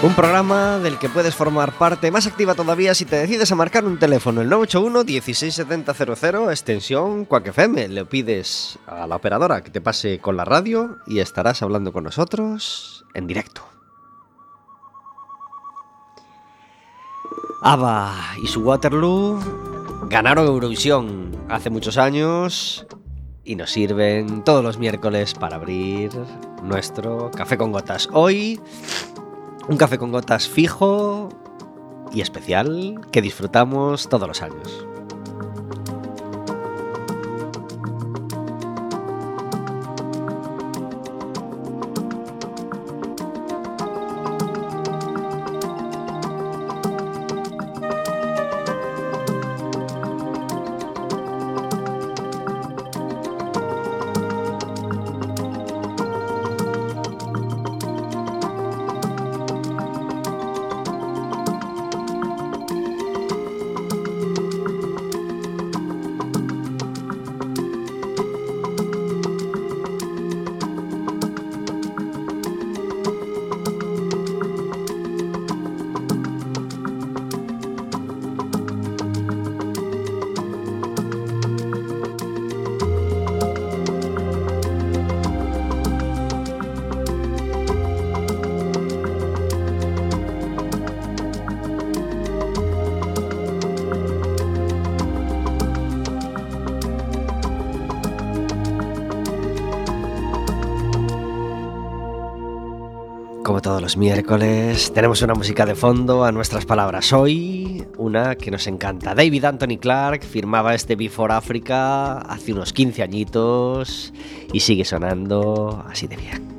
Un programa del que puedes formar parte más activa todavía si te decides a marcar un teléfono, el 981 167000 extensión Quack. Le pides a la operadora que te pase con la radio y estarás hablando con nosotros en directo. ABBA y su Waterloo ganaron Eurovisión hace muchos años y nos sirven todos los miércoles para abrir nuestro café con gotas. Hoy un café con gotas fijo y especial que disfrutamos todos los años. Miércoles, tenemos una música de fondo a nuestras palabras. Hoy, una que nos encanta. David Anthony Clark firmaba este Before Africa hace unos 15 añitos y sigue sonando así de bien.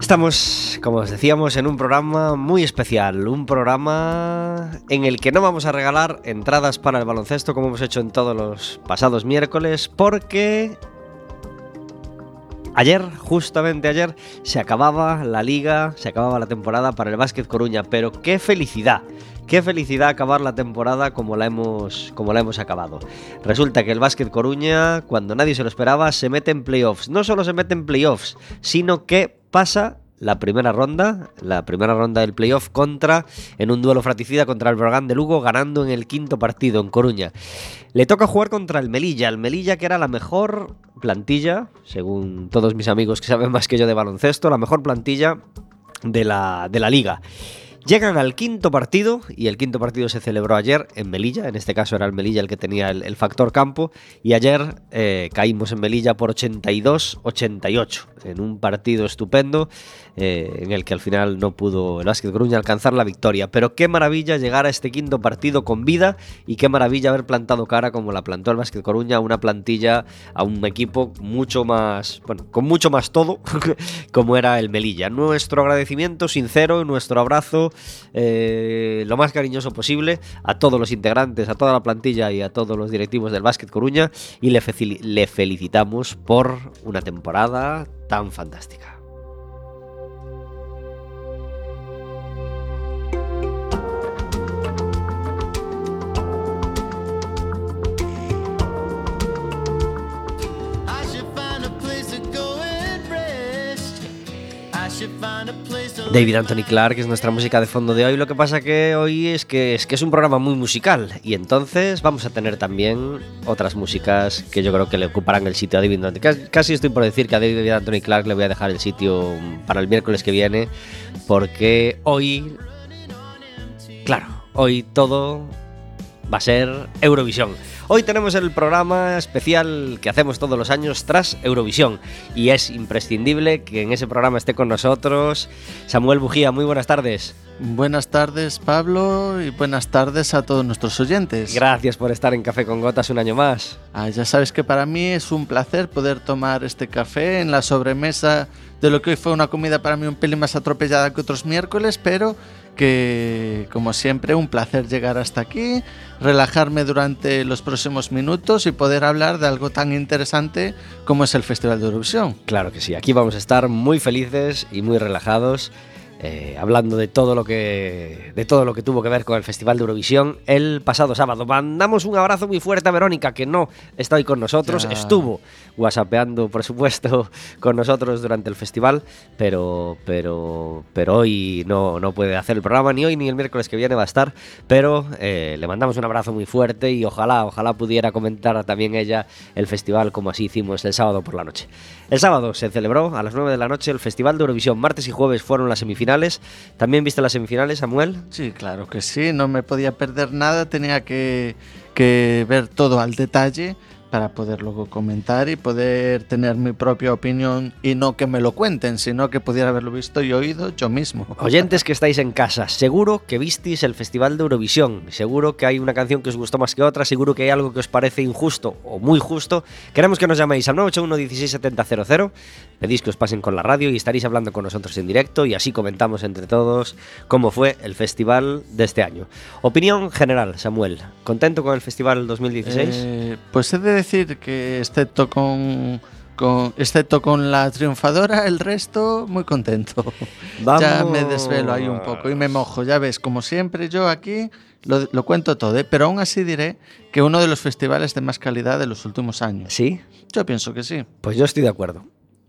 Estamos, como os decíamos, en un programa muy especial, un programa en el que no vamos a regalar entradas para el baloncesto como hemos hecho en todos los pasados miércoles, porque Ayer, justamente ayer, se acababa la liga, se acababa la temporada para el Básquet Coruña, pero qué felicidad, qué felicidad acabar la temporada como la hemos, como la hemos acabado. Resulta que el Básquet Coruña, cuando nadie se lo esperaba, se mete en playoffs. No solo se mete en playoffs, sino que pasa la primera ronda, la primera ronda del playoff contra, en un duelo fratricida contra el Brogan de Lugo, ganando en el quinto partido en Coruña. Le toca jugar contra el Melilla, el Melilla que era la mejor plantilla, según todos mis amigos que saben más que yo de baloncesto, la mejor plantilla de la, de la liga. Llegan al quinto partido y el quinto partido se celebró ayer en Melilla, en este caso era el Melilla el que tenía el, factor campo y ayer eh, caímos en Melilla por 82-88 en un partido estupendo eh, en el que al final no pudo el Básquet Coruña alcanzar la victoria. Pero qué maravilla llegar a este quinto partido con vida y qué maravilla haber plantado cara como la plantó el Básquet Coruña, a una plantilla, a un equipo mucho más, bueno, con mucho más todo como era el Melilla. Nuestro agradecimiento sincero, nuestro abrazo eh, lo más cariñoso posible a todos los integrantes, a toda la plantilla y a todos los directivos del Básquet Coruña y le, le felicitamos por una temporada tan fantástica. David Anthony Clark es nuestra música de fondo de hoy. Lo que pasa que hoy es que es que es un programa muy musical y entonces vamos a tener también otras músicas que yo creo que le ocuparán el sitio a David Anthony. Casi, estoy por decir que a David Anthony Clark le voy a dejar el sitio para el miércoles que viene porque hoy, claro, hoy todo va a ser Eurovisión. Hoy tenemos el programa especial que hacemos todos los años tras Eurovisión y es imprescindible que en ese programa esté con nosotros Samuel Bujía. Muy buenas tardes. Buenas tardes, Pablo, y buenas tardes a todos nuestros oyentes. Gracias por estar en Café con Gotas un año más. Ah, ya sabes que para mí es un placer poder tomar este café en la sobremesa de lo que hoy fue una comida para mí un pelín más atropellada que otros miércoles, pero que como siempre un placer llegar hasta aquí, relajarme durante los próximos minutos y poder hablar de algo tan interesante como es el Festival de Eurovisión. Claro que sí, aquí vamos a estar muy felices y muy relajados eh, hablando de todo lo que de todo lo que tuvo que ver con el Festival de Eurovisión el pasado sábado. Mandamos un abrazo muy fuerte a Verónica, que no está hoy con nosotros, Ya. estuvo whatsappeando, por supuesto, con nosotros durante el festival, pero pero pero hoy no, no puede hacer el programa, ni hoy ni el miércoles que viene va a estar, pero eh, le mandamos un abrazo muy fuerte y ojalá, ojalá pudiera comentar también ella el festival como así hicimos el sábado por la noche. El sábado se celebró a las 9 de la noche el Festival de Eurovisión. Martes y jueves fueron las semifinales. ¿También viste las semifinales, Samuel? Sí, claro que sí, no me podía perder nada, tenía que, ver todo al detalle para poder luego comentar y poder tener mi propia opinión y no que me lo cuenten, sino que pudiera haberlo visto y oído yo mismo. Oyentes que estáis en casa, seguro que visteis el Festival de Eurovisión, seguro que hay una canción que os gustó más que otra, seguro que hay algo que os parece injusto o muy justo. Queremos que nos llaméis al 981 167000, pedís que os pasen con la radio y estaréis hablando con nosotros en directo y así comentamos entre todos cómo fue el festival de este año. Opinión general, Samuel, ¿contento con el Festival 2016? Eh, pues he de decir que excepto con, con- excepto con la triunfadora, el resto muy contento. Ya me desvelo ahí un poco y me mojo. Ya ves, como siempre, yo aquí lo, lo cuento todo, ¿eh? pero aún así diré que uno de los festivales de más calidad de los últimos años. ¿Sí? Yo pienso que sí. Pues yo estoy de acuerdo.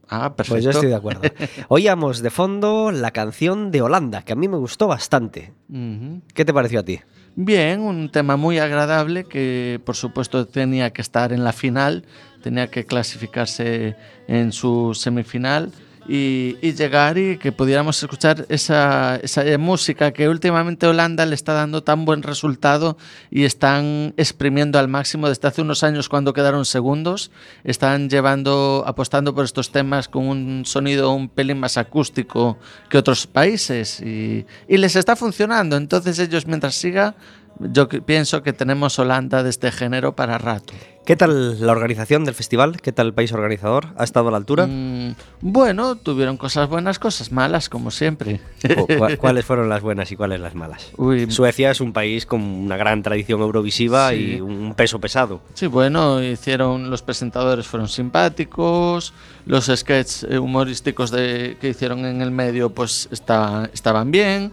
Ah, perfecto. Pues yo estoy de acuerdo. Oíamos de fondo la canción de Holanda, que a mí me gustó bastante. Ujú. ¿Qué te pareció a ti? Bien, un tema muy agradable que por supuesto tenía que estar en la final, tenía que clasificarse en su semifinal y, y llegar y que pudiéramos escuchar esa, esa música que últimamente Holanda le está dando tan buen resultado y están exprimiendo al máximo desde hace unos años cuando quedaron segundos, están llevando, apostando por estos temas con un sonido un pelín más acústico que otros países y, y les está funcionando. Entonces ellos mientras siga, yo pienso que tenemos Holanda de este género para rato. ¿Qué tal la organización del festival? ¿Qué tal el país organizador? ¿Ha estado a la altura? Mm, bueno, tuvieron cosas buenas, cosas malas, como siempre. ¿O cua- ¿Cuáles fueron las buenas y cuáles las malas? Uy, Suecia es un país con una gran tradición eurovisiva Sí. y un peso pesado. Sí, bueno, hicieron los presentadores fueron simpáticos, los sketches eh, humorísticos de, que hicieron en el medio pues está- estaban bien.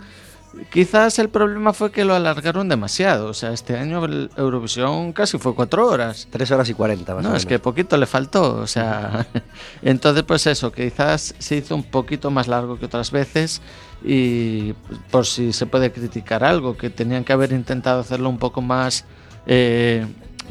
Quizás el problema fue que lo alargaron demasiado. O sea, este año el Eurovisión casi fue cuatro horas. Tres horas y cuarenta, más o No, menos. es que poquito le faltó. O sea, entonces pues eso, quizás se hizo un poquito más largo que otras veces y por si se puede criticar algo, que tenían que haber intentado hacerlo un poco más, eh,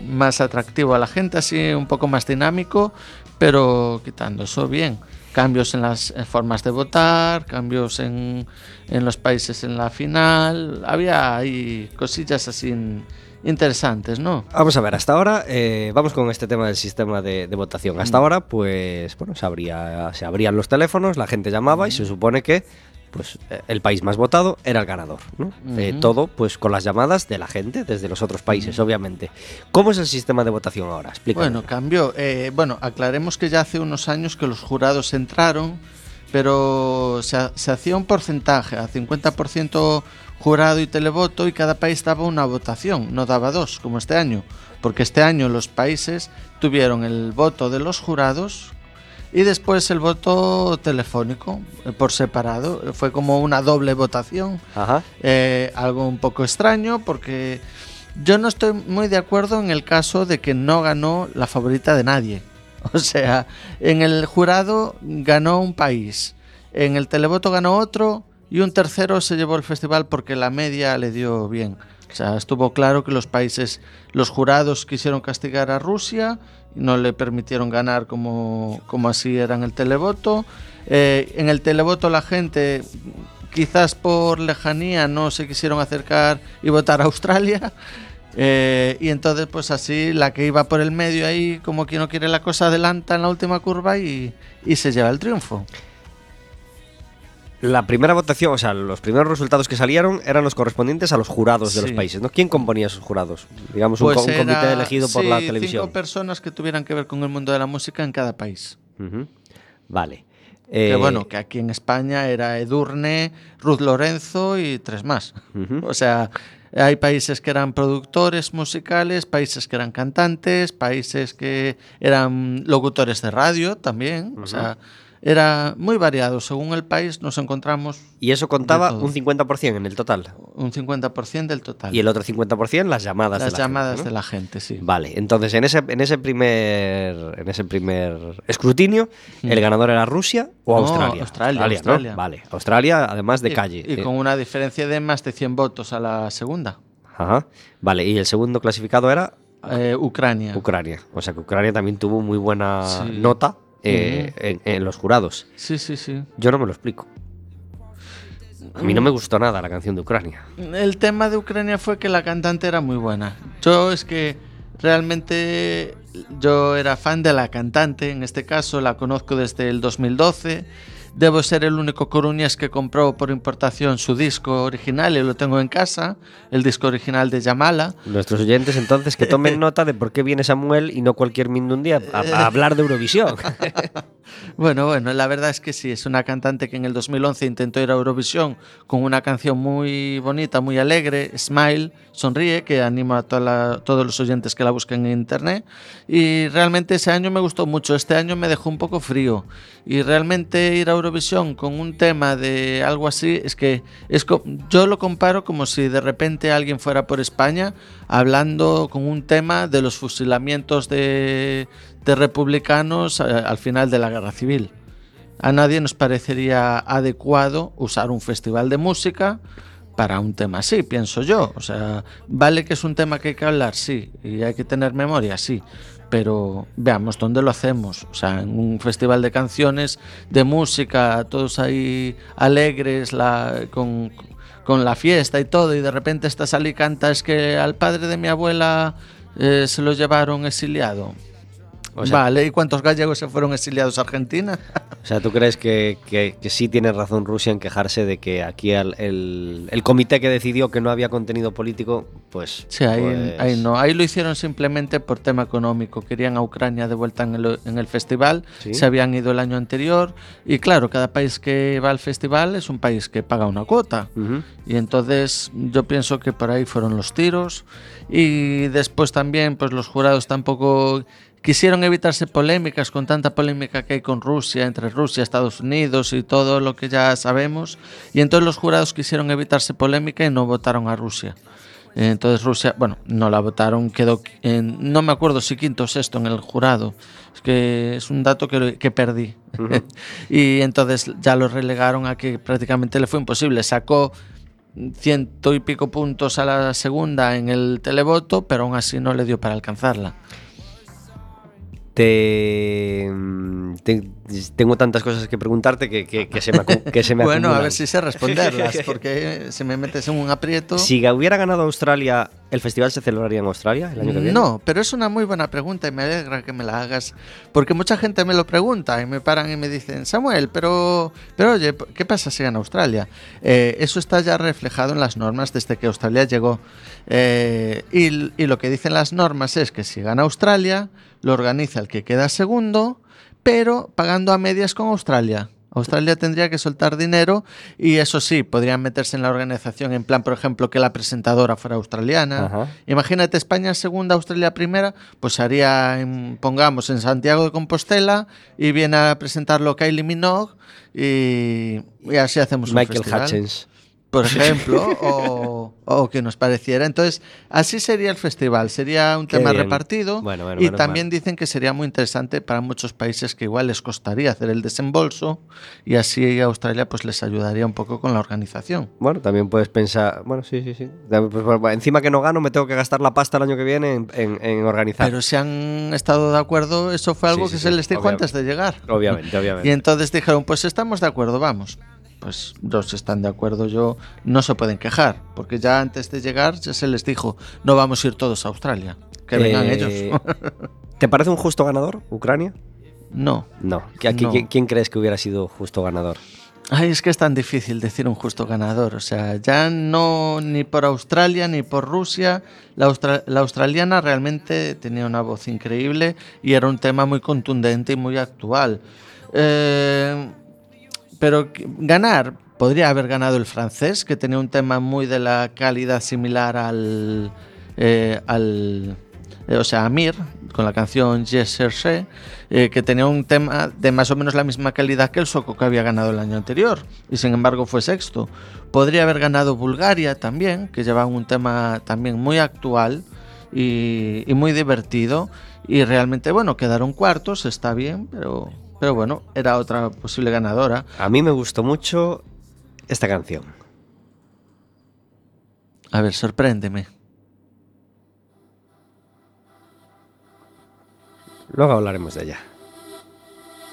más atractivo a la gente, así un poco más dinámico, pero quitando eso bien. Cambios en las eh, formas de votar, cambios en, en los países en la final, había ahí cosillas así in- interesantes, ¿no? Vamos a ver, hasta ahora, eh, vamos con este tema del sistema de, de votación. Hasta ahora, pues, bueno, se, abría- se abrían los teléfonos, la gente llamaba y se supone que pues, eh, el país más votado era el ganador. ¿no? Eh, todo pues con las llamadas de la gente desde los otros países, obviamente. ¿Cómo es el sistema de votación ahora? Explícanos. Bueno, cambió. Eh, bueno, aclaremos que ya hace unos años que los jurados entraron, pero se, ha- se hacía un porcentaje, a 50% jurado y televoto, y cada país daba una votación, no daba dos, como este año. Porque este año los países tuvieron el voto de los jurados y después el voto telefónico eh, por separado. Fue como una doble votación. Ajá. Eh, algo un poco extraño porque yo no estoy muy de acuerdo en el caso de que no ganó la favorita de nadie. O sea, en el jurado ganó un país, en el televoto ganó otro y un tercero se llevó el festival porque la media le dio bien. O sea, estuvo claro que los países, los jurados quisieron castigar a Rusia no le permitieron ganar como, como así era en el televoto. Eh, en el televoto la gente, quizás por lejanía, no se quisieron acercar y votar a Australia. Eh, y entonces, pues así, la que iba por el medio ahí, como quien no quiere la cosa, adelanta en la última curva y, y se lleva el triunfo. La primera votación, o sea, los primeros resultados que salieron eran los correspondientes a los jurados de los países, ¿no? ¿Quién componía esos jurados? Digamos, un, Pues un comité elegido por la televisión. Cinco personas que tuvieran que ver con el mundo de la música en cada país. Vale. que Eh, bueno, que aquí en España era Edurne, Ruth Lorenzo y tres más. O sea, hay países que eran productores musicales, países que eran cantantes, países que eran locutores de radio también. O sea, era muy variado. Según el país nos encontramos Y eso contaba un 50% en el total. un 50% del total. Y el otro 50% las llamadas Las de la llamadas gente, ¿no? de la gente, sí. Vale, entonces en ese, en ese primer en ese primer escrutinio, ¿el ganador era Rusia o Mm. No, Australia? Australia, ¿no? Australia. Vale, Australia además de Y- calle. Y, Eh, con una diferencia de más de 100 votos a la segunda. Ajá. Vale, y el segundo clasificado era Eh, Ucrania. Ucrania. O sea que Ucrania también tuvo muy buena Sí. nota eh, en, en los jurados. Sí, sí, sí. Yo no me lo explico. A mí no me gustó nada la canción de Ucrania. El tema de Ucrania fue que la cantante era muy buena. Yo es que realmente yo era fan de la cantante, en este caso la conozco desde el 2012. Debo ser el único coruñés que compró por importación su disco original y lo tengo en casa, el disco original de Yamala. Nuestros oyentes entonces que tomen nota de por qué viene Samuel y no cualquier mindundía a, a hablar de Eurovisión. Bueno, bueno, la verdad es que sí, es una cantante que en el 2011 intentó ir a Eurovisión con una canción muy bonita, muy alegre, Smile, Sonríe, que anima a todos los oyentes que la busquen en internet. Y realmente ese año me gustó mucho, este año me dejó un poco frío. Y realmente ir a Eurovisión con un tema de algo así, es que es yo lo comparo como si de repente alguien fuera por España hablando con un tema de los fusilamientos de, de republicanos eh, al final de la guerra civil. A nadie nos parecería adecuado usar un festival de música para un tema así, pienso yo. O sea, vale que es un tema que hay que hablar, sí, y hay que tener memoria, sí. Pero veamos dónde lo hacemos. O sea, en un festival de canciones, de música, todos ahí alegres, con, con la fiesta y todo, y de repente estás allí y canta, es que al padre de mi abuela eh, se lo llevaron exiliado. O sea- vale, ¿y cuántos gallegos se fueron exiliados a Argentina? O sea, ¿tú crees que, que- que sí tiene razón Rusia en quejarse de que aquí el, el- el comité que decidió que no había contenido político, pues... Sí, ahí, pues- ahí no. Ahí lo hicieron simplemente por tema económico. Querían a Ucrania de vuelta en el, en el festival. Sí. Se habían ido el año anterior. Y claro, cada país que va al festival es un país que paga una cuota. Y entonces yo pienso que por ahí fueron los tiros. Y después también, pues los jurados tampoco quisieron evitarse polémicas con tanta polémica que hay con Rusia, entre Rusia, Estados Unidos y todo lo que ya sabemos. Y entonces los jurados quisieron evitarse polémica y no votaron a Rusia. Entonces Rusia, bueno, no la votaron, quedó en, no me acuerdo si quinto o sexto en el jurado. Es que es un dato que, que perdí. y entonces ya lo relegaron a que prácticamente le fue imposible. Sacó ciento y pico puntos a la segunda en el televoto, pero aún así no le dio para alcanzarla. Te, mm, te- tengo tantas cosas que preguntarte que, que- que se me, que se me bueno, a ver si sé responderlas, porque si me metes en un aprieto... Si hubiera ganado Australia, ¿el festival se celebraría en Australia el año que viene? No, pero es una muy buena pregunta y me alegra que me la hagas, porque mucha gente me lo pregunta y me paran y me dicen, Samuel, pero, pero oye, ¿qué pasa si gana Australia? Eh, eso está ya reflejado en las normas desde que Australia llegó. Eh, y, y lo que dicen las normas es que si gana Australia, lo organiza el que queda segundo, pero pagando a medias con Australia. Australia tendría que soltar dinero y eso sí, podrían meterse en la organización en plan, por ejemplo, que la presentadora fuera australiana. Ajá. Imagínate España segunda, Australia primera, pues haría, en- pongamos, en Santiago de Compostela y viene a presentarlo Kylie Minogue y, y así hacemos un Michael festival, Hutchins. Por ejemplo, o, o que nos pareciera. Entonces, así sería el festival, sería un Qué tema bien. repartido Bueno, bueno, y también dicen que sería muy interesante para muchos países que igual les costaría hacer el desembolso y así Australia pues les ayudaría un poco con la organización. Bueno, también puedes pensar. Bueno, sí, sí, sí. Pues, bueno, encima que no gano, me tengo que gastar la pasta el año que viene en, en- en organizar. Pero si han estado de acuerdo, eso fue algo Sí, sí, que sí, se les dijo obviamente. antes de llegar. Obviamente, obviamente. Y entonces dijeron, pues estamos de acuerdo, vamos. Pues los que están de acuerdo, yo no se pueden quejar, porque ya antes de llegar ya se les dijo, no vamos a ir todos a Australia, que vengan Eh, ellos. ¿Te parece un justo ganador, Ucrania? no. No. ¿Qui- aquí- No. ¿quién, quién crees que hubiera sido justo ganador? Ay, es que es tan difícil decir un justo ganador. O sea, ya no ni por Australia ni por Rusia. La, austra la, australiana realmente tenía una voz increíble y era un tema muy contundente y muy actual. Eh, pero ganar, podría haber ganado el francés, que tenía un tema muy de la calidad similar al. Eh, al eh, o sea, Amir, con la canción Je Cherche, eh, que tenía un tema de más o menos la misma calidad que el Soco que había ganado el año anterior, y sin embargo fue sexto. Podría haber ganado Bulgaria también, que llevaba un tema también muy actual y, y muy divertido, y realmente, bueno, quedaron cuartos, está bien, pero, pero bueno, era otra posible ganadora. A mí me gustó mucho esta canción. A ver, sorpréndeme. Luego hablaremos de ella.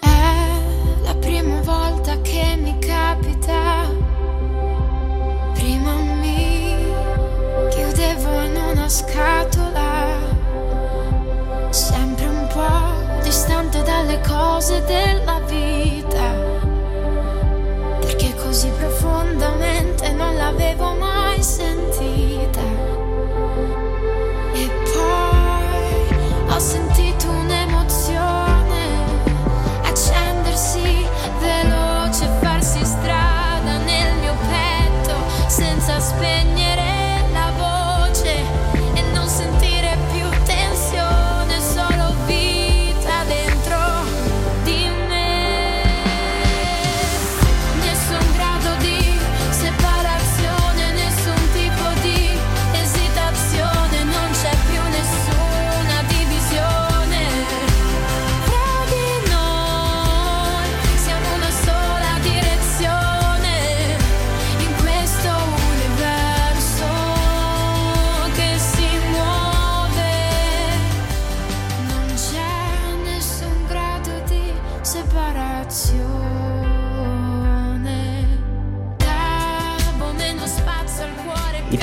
È la prima volta che mi capita. Prima mi chiudevo in una scatola.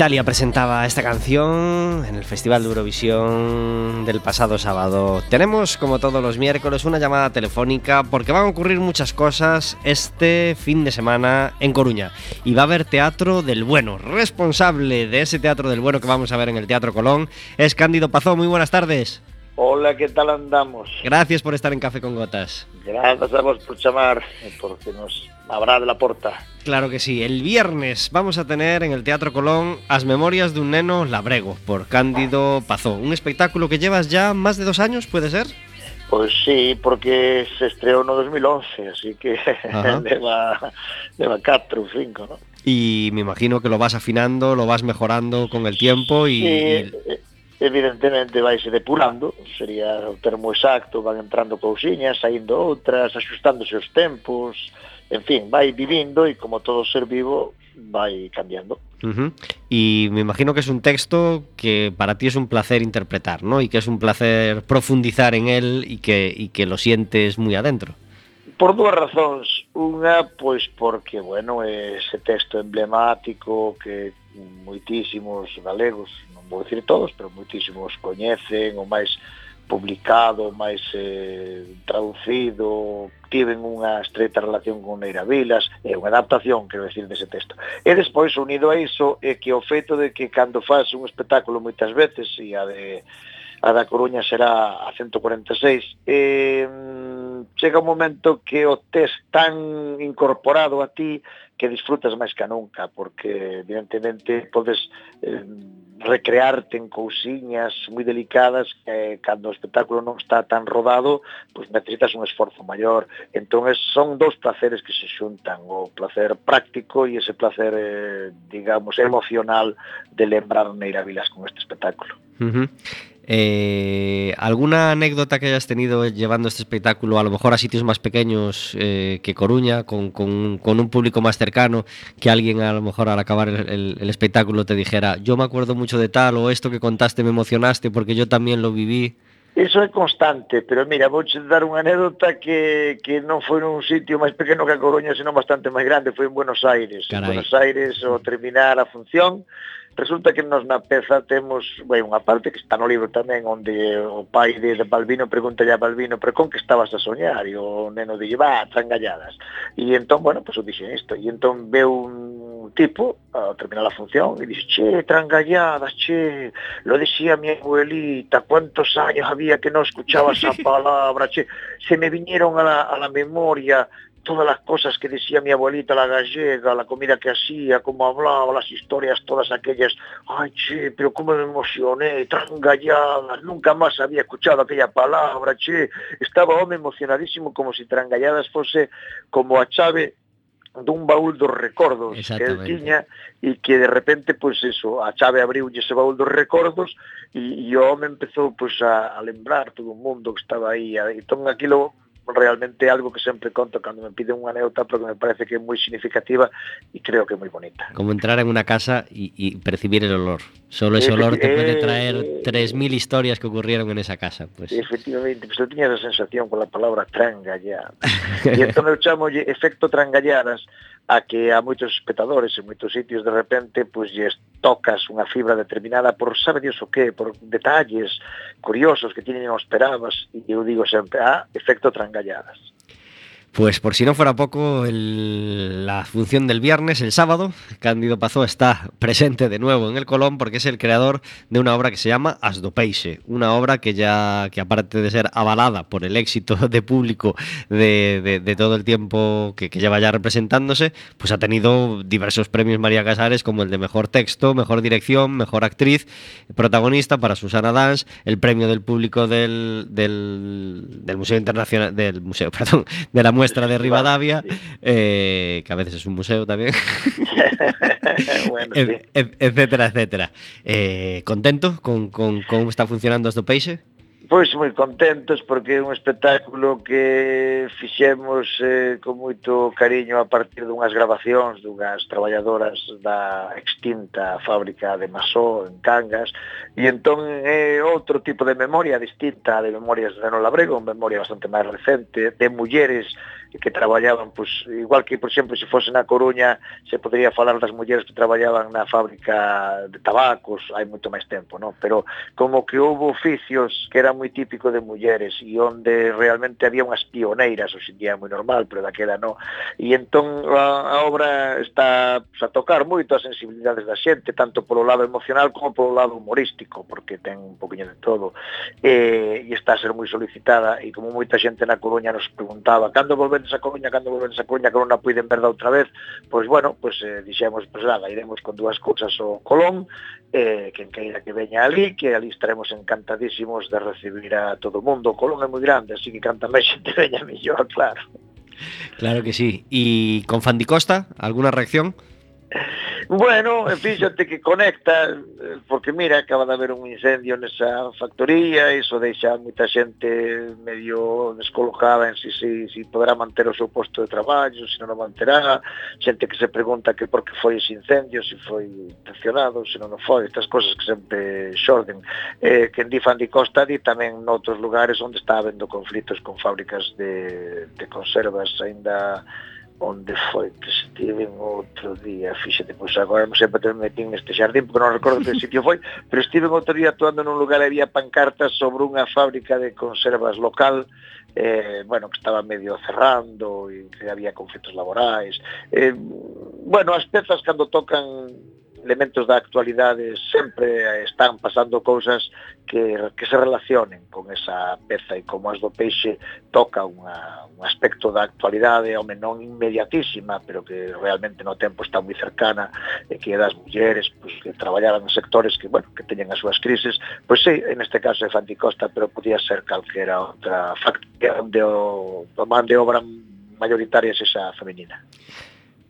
Italia presentaba esta canción en el Festival de Eurovisión del pasado sábado. Tenemos, como todos los miércoles, una llamada telefónica porque van a ocurrir muchas cosas este fin de semana en Coruña. Y va a haber Teatro del Bueno. Responsable de ese Teatro del Bueno que vamos a ver en el Teatro Colón es Cándido Pazó. Muy buenas tardes. Hola, ¿qué tal andamos? Gracias por estar en Café con Gotas. Gracias a vos por chamar e porque nos habrá de la porta. Claro que sí. El viernes vamos a tener en el Teatro Colón As Memorias de un Neno Labrego por Cándido Pazó. Un espectáculo que llevas ya más de dos años, ¿puede ser? Pois sí, porque se estreou no 2011, así que Ajá. leva, leva 4 ou 5, ¿no? Y me imagino que lo vas afinando, lo vas mejorando con el tiempo y... Sí, y- eh, evidentemente vaise depurando, sería o termo exacto, van entrando cousiñas, saindo outras, axustándose os tempos, en fin, vai vivindo e como todo ser vivo, vai cambiando. Y me imagino que es un texto que para ti es un placer interpretar, ¿no? Y que es un placer profundizar en él y que, y que lo sientes muy adentro. Por dúas razóns. Unha, pois porque, bueno, ese texto emblemático que moitísimos galegos, non vou dicir todos, pero moitísimos coñecen, o máis publicado, o máis eh, traducido, tiven unha estreita relación con Neira Vilas, é unha adaptación, quero decir, dese texto. E despois, unido a iso, é que o feito de que cando faz un espectáculo moitas veces, e a de a da Coruña será a 146, eh, chega un momento que o tes tan incorporado a ti que disfrutas máis que nunca, porque evidentemente podes eh, recrearte en cousiñas moi delicadas que eh, cando o espectáculo non está tan rodado, pois necesitas un esforzo maior. Entón es, son dous placeres que se xuntan, o placer práctico e ese placer, eh, digamos, emocional de lembrar Neira Vilas con este espectáculo. Uh -huh. Eh, ¿Alguna anécdota que hayas tenido llevando este espectáculo, a lo mejor a sitios más pequeños eh, que Coruña, con, con- con un público más cercano, que alguien a lo mejor al acabar el, el- el espectáculo te dijera, yo me acuerdo mucho de tal, o esto que contaste me emocionaste porque yo también lo viví? Iso é constante, pero mira, vou dar unha anécdota que, que non foi nun sitio máis pequeno que a Coruña, senón bastante máis grande, foi en Buenos Aires. Carai. En Buenos Aires, ao terminar a función, Resulta que nos na peza temos vai, unha parte que está no libro tamén onde o pai de, de Balbino pregunta a Balbino pero con que estabas a soñar? E o neno dille, va, trangalladas. E entón, bueno, pois pues, o dixen isto. E entón veu un tipo a terminar a función e dixe, che, trangalladas, che, lo decía mi abuelita, cuántos años había que no escuchaba esa palabra, che, se me vinieron a la, a la memoria todas las cosas que decía mi abuelita, la gallega, la comida que hacía, cómo hablaba, las historias, todas aquellas. Ay, che, pero cómo me emocioné, tan nunca más había escuchado aquella palabra, che. Estaba oh, home emocionadísimo como se si trangalladas fose como a chave dun baúl dos recordos que el tiña e que de repente pois pues, eso, a chave abriu ese baúl dos recordos e, e o home empezou pois pues, a, a lembrar todo o mundo que estaba aí, e entón aquilo realmente algo que sempre conto cando me piden unha anécdota porque me parece que é moi significativa e creo que é moi bonita. Como entrar en una casa y, y percibir el olor. Solo ese olor te puede traer 3.000 historias que ocurrieron en esa casa. Pues. Efectivamente, pues eu tiña esa sensación con la palabra trangallada. e entón eu chamolle efecto trangalladas a que a moitos espectadores en moitos sitios de repente pois lles tocas unha fibra determinada por sabe Dios o que, por detalles curiosos que tiñen os esperabas e eu digo sempre, ah, efecto trangalladas. Pues por si no fuera poco, el- la función del viernes, el sábado, Cándido Pazó está presente de nuevo en el Colón porque es el creador de una obra que se llama As do Peixe, una obra que ya, que aparte de ser avalada por el éxito de público de, todo el tiempo que, lleva ya representándose, pues ha tenido diversos premios María Casares como el de Mejor Texto, Mejor Dirección, Mejor Actriz, protagonista para Susana Dans, el premio del público del, del, del Museo Internacional, del Museo, perdón, de la muestra de Rivadavia, eh, que a veces es un museo también, bueno, et, et, etcétera, etcétera. Eh, ¿Contento con, con, con está funcionando esto peixe? Pois moi contentos porque é un espectáculo que fixemos eh, con moito cariño a partir dunhas grabacións dunhas traballadoras da extinta fábrica de Masó en Cangas. E entón é outro tipo de memoria distinta de memorias de Neno Labrego, unha memoria bastante máis recente de mulleres que traballaban, pois, igual que, por exemplo, se fose na Coruña, se podría falar das mulleres que traballaban na fábrica de tabacos hai moito máis tempo, non? Pero como que houve oficios que era moi típico de mulleres e onde realmente había unhas pioneiras, hoxe día é moi normal, pero daquela non. E entón a, a obra está pois, a tocar moito as sensibilidades da xente, tanto polo lado emocional como polo lado humorístico, porque ten un poquinho de todo. E, e está a ser moi solicitada e como moita xente na Coruña nos preguntaba, cando volver volvedes a Coruña, cando volvedes a Coruña, que non a puiden verda outra vez, pois bueno, pois eh, dixemos, pois nada, iremos con dúas cousas ao Colón, eh, que queira que veña ali, que ali estaremos encantadísimos de recibir a todo o mundo. O Colón é moi grande, así que canta máis xente veña mellor, claro. Claro que sí. E con Fandi Costa, alguna reacción? Bueno, fíxate que conecta, porque mira, acaba de haber un incendio nesa factoría, iso deixa moita xente medio descolocada en si, si, si poderá manter o seu posto de traballo, se non o manterá, xente que se pregunta que por que foi ese incendio, se foi intencionado, se non o foi, estas cosas que sempre xorden. Eh, que en Difan di Costa di tamén noutros lugares onde está habendo conflitos con fábricas de, de conservas aínda onde foi que se tiven outro día, fíxate, pois agora non sei para me metín neste xardín, porque non recordo que sitio foi, pero estiven outro día actuando nun lugar había pancartas sobre unha fábrica de conservas local, eh, bueno, que estaba medio cerrando e que había conflitos laborais. Eh, bueno, as pezas cando tocan elementos da actualidade sempre están pasando cousas que, que se relacionen con esa peza e como as do peixe toca unha, un aspecto da actualidade, home non inmediatísima, pero que realmente no tempo está moi cercana, e que é das mulleres pues, que traballaban en sectores que, bueno, que teñen as súas crises, pois sí, en este caso é Fanti Costa, pero podía ser calquera outra factoría onde o, onde obra mayoritaria es esa femenina.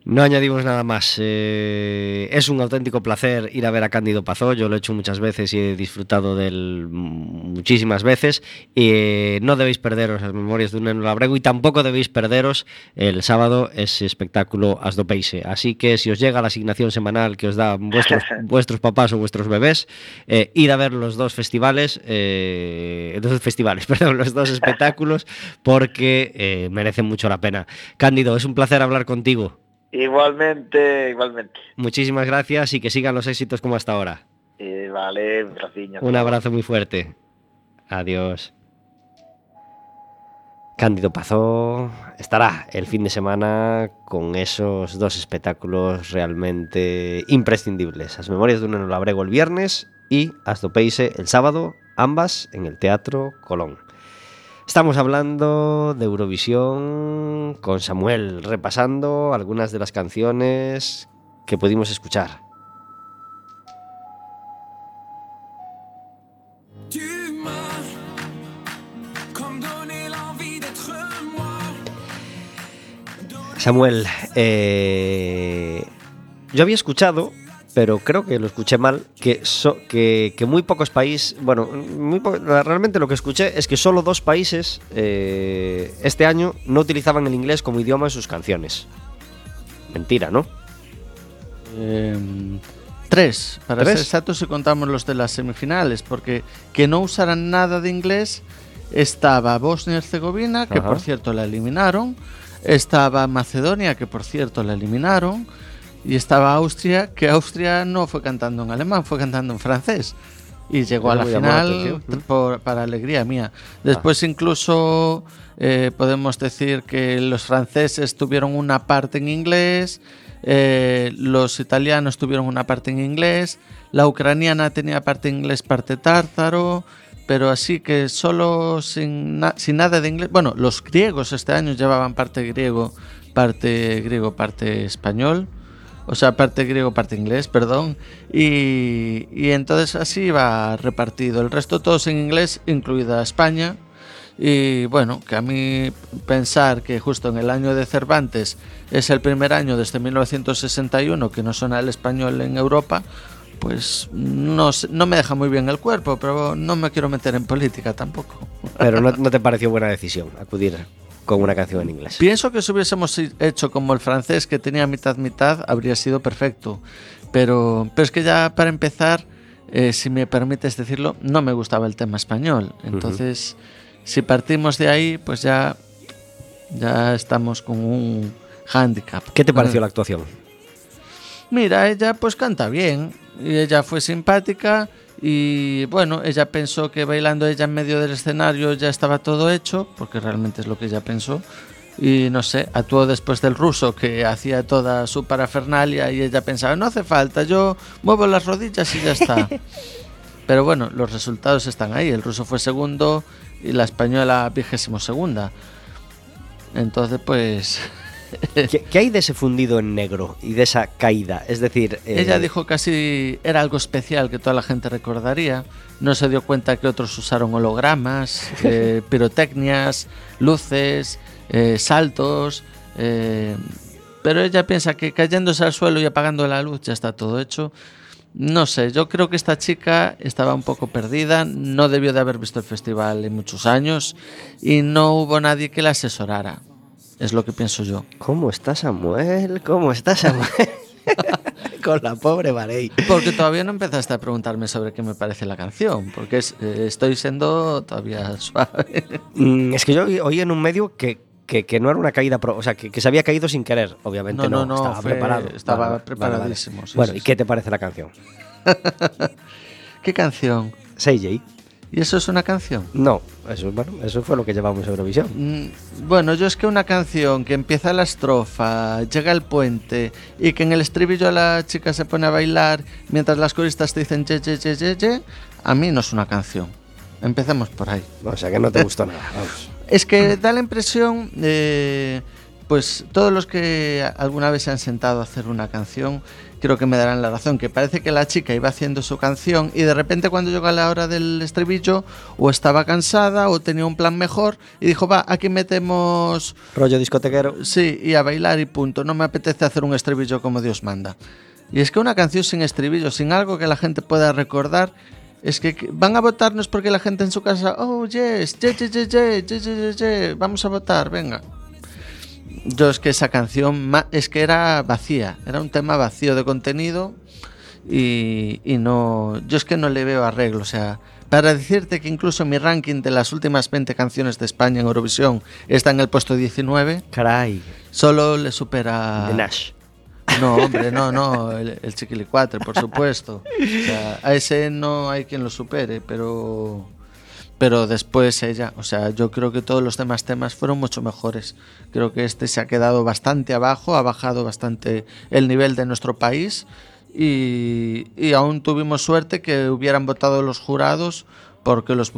No añadimos nada más. Eh, es un auténtico placer ir a ver a Cándido Pazó. Yo lo he hecho muchas veces y he disfrutado de él muchísimas veces. Y eh, no debéis perderos las memorias de un labrego y tampoco debéis perderos el sábado ese espectáculo Asdopeise. Así que si os llega la asignación semanal que os dan vuestros, vuestros papás o vuestros bebés, eh, ir a ver los dos festivales, eh, dos festivales, perdón, los dos espectáculos, porque eh, merecen mucho la pena. Cándido, es un placer hablar contigo. Igualmente, igualmente. Muchísimas gracias y que sigan los éxitos como hasta ahora. Eh, vale, un abraciño. Un abrazo muy fuerte. Adiós. Cándido Pazó estará el fin de semana con esos dos espectáculos realmente imprescindibles. Las memorias de un labrego el viernes y Astopeise el sábado, ambas en el Teatro Colón. Estamos hablando de Eurovisión con Samuel, repasando algunas de las canciones que pudimos escuchar. Samuel, eh, yo había escuchado pero creo que lo escuché mal, que, so, que, que, muy pocos países, bueno, muy po realmente lo que escuché es que solo dos países eh, este año no utilizaban el inglés como idioma en sus canciones. Mentira, ¿no? Eh, tres, para ¿Tres? ser exactos si contamos los de las semifinales, porque que no usaran nada de inglés estaba Bosnia y Herzegovina, que Ajá. por cierto la eliminaron, estaba Macedonia, que por cierto la eliminaron, y estaba Austria, que Austria no fue cantando en alemán, fue cantando en francés. Y llegó a la final por, para alegría mía. Después ah. incluso eh, podemos decir que los franceses tuvieron una parte en inglés, eh, los italianos tuvieron una parte en inglés, la ucraniana tenía parte inglés, parte tártaro, pero así que solo sin, na sin nada de inglés. Bueno, los griegos este año llevaban parte griego, parte griego, parte español o sea, parte griego, parte inglés, perdón, y, y entonces así va repartido. El resto todos en inglés, incluida España, y bueno, que a mí pensar que justo en el año de Cervantes es el primer año desde 1961 que no suena el español en Europa, pues no, no me deja muy bien el cuerpo, pero no me quiero meter en política tampoco. Pero no, no te pareció buena decisión acudir con una canción en inglés. Pienso que si hubiésemos hecho como el francés que tenía mitad mitad habría sido perfecto. Pero, pero es que ya para empezar, eh, si me permites decirlo, no me gustaba el tema español. Entonces, uh -huh. si partimos de ahí, pues ya, ya estamos con un handicap. ¿Qué te pareció bueno, la actuación? Mira, ella pues canta bien y ella fue simpática y bueno, ella pensó que bailando ella en medio del escenario ya estaba todo hecho, porque realmente es lo que ella pensó. Y no sé, actuó después del ruso que hacía toda su parafernalia y ella pensaba, no hace falta, yo muevo las rodillas y ya está. Pero bueno, los resultados están ahí. El ruso fue segundo y la española vigésimo segunda. Entonces, pues ¿Qué, ¿Qué, hay de ese fundido en negro y de esa caída? Es decir... Eh... Ella dijo que así era algo especial que toda la gente recordaría. No se dio cuenta que otros usaron hologramas, eh, pirotecnias, luces, eh, saltos... Eh, pero ella piensa que cayéndose al suelo y apagando la luz ya está todo hecho. No sé, yo creo que esta chica estaba un poco perdida, no debió de haber visto el festival en muchos años y no hubo nadie que la asesorara. Es lo que pienso yo. ¿Cómo está Samuel? ¿Cómo está Samuel? Con la pobre Varey. Porque todavía no empezaste a preguntarme sobre qué me parece la canción, porque es, eh, estoy siendo todavía suave. Mm, es que yo oí en un medio que, que, que, no era una caída, pro, o sea, que, que, se había caído sin querer, obviamente. No, no, no, estaba fue, preparado. Estaba vale, preparadísimo. Vale, vale. Sí, bueno, sí, ¿y qué te parece la canción? ¿Qué canción? Say ¿Y eso es una canción? No, eso, bueno, eso fue lo que llevamos a Eurovisión. Mm, bueno, yo es que una canción que empieza la estrofa, llega el puente y que en el estribillo la chica se pone a bailar mientras las coristas te dicen ye, ye, ye, ye, ye, a mí no es una canción. Empecemos por ahí. O sea que no te gustó nada. Vamos. Es que da la impresión eh, pues todos los que alguna vez se han sentado a hacer una canción, creo que me darán la razón, que parece que la chica iba haciendo su canción y de repente cuando llegó la hora del estribillo o estaba cansada o tenía un plan mejor y dijo, va, aquí metemos... Rollo discotequero. Sí, y a bailar y punto, no me apetece hacer un estribillo como Dios manda. Y es que una canción sin estribillo, sin algo que la gente pueda recordar, es que van a votarnos porque la gente en su casa, oh, yes, yes, yes, yes, yes, yes, yes, yes, vamos a votar, venga. Yo es que esa canción es que era vacía, era un tema vacío de contenido y, y no, yo es que no le veo arreglo, o sea, para decirte que incluso mi ranking de las últimas 20 canciones de España en Eurovisión está en el puesto 19, Caray. solo le supera... De Nash. No, hombre, no, no, el, el Chiquilicuatre, por supuesto. O sea, a ese no hay quien lo supere, pero pero después ella, o sea, yo creo que todos los demás temas fueron mucho mejores. Creo que este se ha quedado bastante abajo, ha bajado bastante el nivel de nuestro país y, y aún tuvimos suerte que hubieran votado los jurados porque los,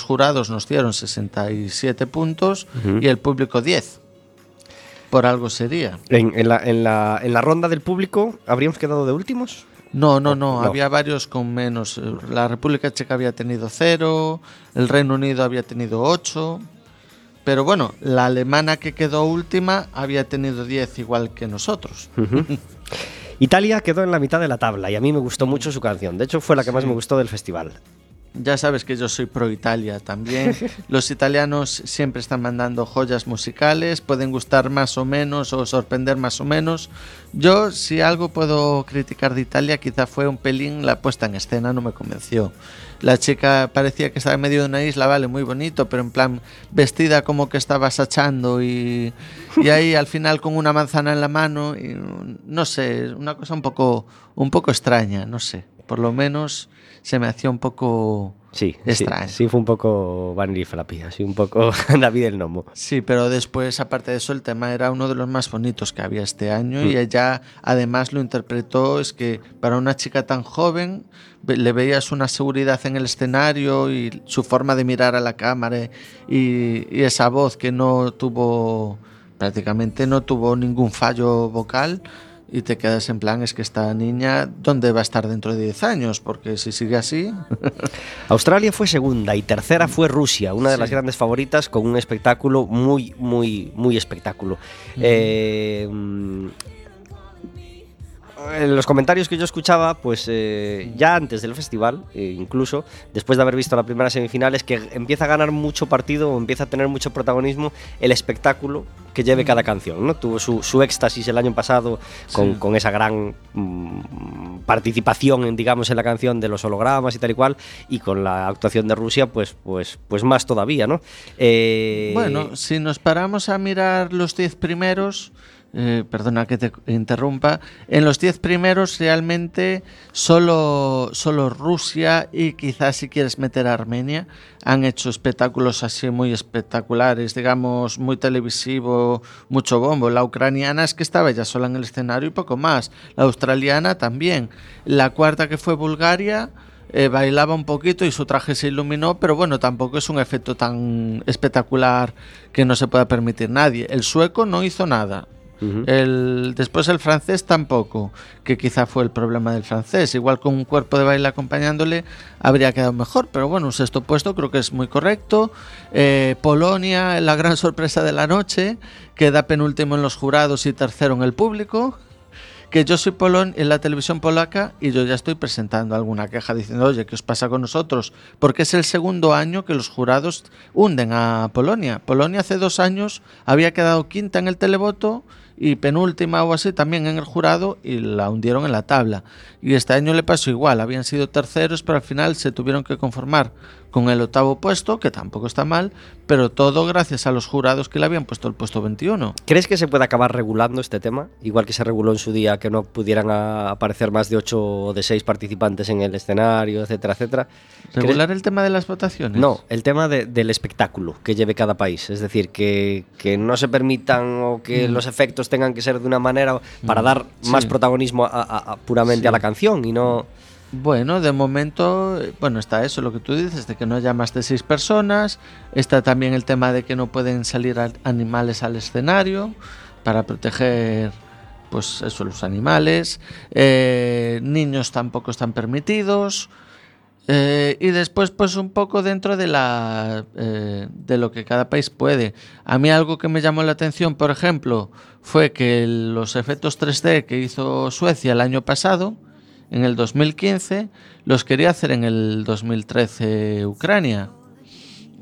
jurados nos dieron 67 puntos Ujú. y el público 10. Por algo sería. En, en la, en, la, en la ronda del público, ¿habríamos quedado de últimos? No, no, no, No. había varios con menos. La República Checa había tenido cero, el Reino Unido había tenido ocho, pero bueno, la alemana que quedó última había tenido 10 igual que nosotros. Italia quedó en la mitad de la tabla y a mí me gustó mucho su canción. De hecho, fue la que más me gustó del festival. Ya sabes que yo soy pro Italia también. Los italianos siempre están mandando joyas musicales, pueden gustar más o menos o sorprender más o menos. Yo, si algo puedo criticar de Italia, quizá fue un pelín la puesta en escena, no me convenció. La chica parecía que estaba en medio de una isla, vale, muy bonito, pero en plan vestida como que estaba sachando y, y ahí al final con una manzana en la mano, y, no sé, una cosa un poco, un poco extraña, no sé. Por lo menos se me hacía un poco Sí, sí, extraño. sí, fue un poco Vanity Flappy, así un poco David el Nomo. Sí, pero después, aparte de eso, el tema era uno de los más bonitos que había este año y ella además lo interpretó, es que para una chica tan joven ve- le veías una seguridad en el escenario y su forma de mirar a la cámara y, y esa voz que no tuvo, prácticamente no tuvo ningún fallo vocal. Y te quedas en plan, es que esta niña, ¿dónde va a estar dentro de 10 años? Porque si sigue así, Australia fue segunda y tercera fue Rusia, una de Sí. las grandes favoritas con un espectáculo muy, muy, muy espectáculo. Eh, en los comentarios que yo escuchaba, pues eh, ya antes del festival, eh, incluso después de haber visto la primera semifinal, es que empieza a ganar mucho partido o empieza a tener mucho protagonismo el espectáculo que lleve cada canción. ¿no? Tuvo su, su éxtasis el año pasado con, Sí. con esa gran mm, participación, en, digamos, en la canción de los hologramas y tal y cual, y con la actuación de Rusia, pues, pues, pues más todavía, ¿no? Eh, Bueno, si nos paramos a mirar los 10 primeros, eh, perdona que te interrumpa, en los 10 primeros realmente solo, solo Rusia y quizás si quieres meter a Armenia han hecho espectáculos así muy espectaculares, digamos, muy televisivo, mucho bombo. La ucraniana es que estaba ella sola en el escenario y poco más. La australiana también. La cuarta que fue Bulgaria eh, bailaba un poquito y su traje se iluminó, pero bueno, tampoco es un efecto tan espectacular que no se pueda permitir nadie. El sueco no hizo nada. El, después el francés tampoco, que quizá fue el problema del francés. Igual con un cuerpo de baile acompañándole habría quedado mejor, pero bueno, un sexto puesto creo que es muy correcto. Eh, Polonia, la gran sorpresa de la noche, queda penúltimo en los jurados y tercero en el público. Que yo soy polón en la televisión polaca y yo ya estoy presentando alguna queja diciendo, oye, ¿qué os pasa con nosotros? Porque es el segundo año que los jurados hunden a Polonia. Polonia hace dos años había quedado quinta en el televoto y penúltima o así también en el jurado y la hundieron en la tabla. Y este año le pasó igual, habían sido terceros, pero al final se tuvieron que conformar con el octavo puesto, que tampoco está mal, pero todo gracias a los jurados que le habían puesto el puesto 21. ¿Crees que se puede acabar regulando este tema? Igual que se reguló en su día que no pudieran aparecer más de 8 o de 6 participantes en el escenario, etcétera, etcétera. ¿Crees- ¿Regular el tema de las votaciones? No, el tema de- del espectáculo que lleve cada país. Es decir, que, que no se permitan o que los efectos tengan que ser de una manera para dar Sí. más protagonismo a- a- a- puramente Sí. a la canción y no... Bueno, de momento, bueno, está eso, lo que tú dices, de que no haya más de seis personas. Está también el tema de que no pueden salir animales al escenario para proteger, pues eso, los animales. Eh, niños tampoco están permitidos. Eh, y después, pues un poco dentro de la eh, de lo que cada país puede. A mí algo que me llamó la atención, por ejemplo, fue que los efectos 3D que hizo Suecia el año pasado, en el 2015, los quería hacer en el 2013 Ucrania.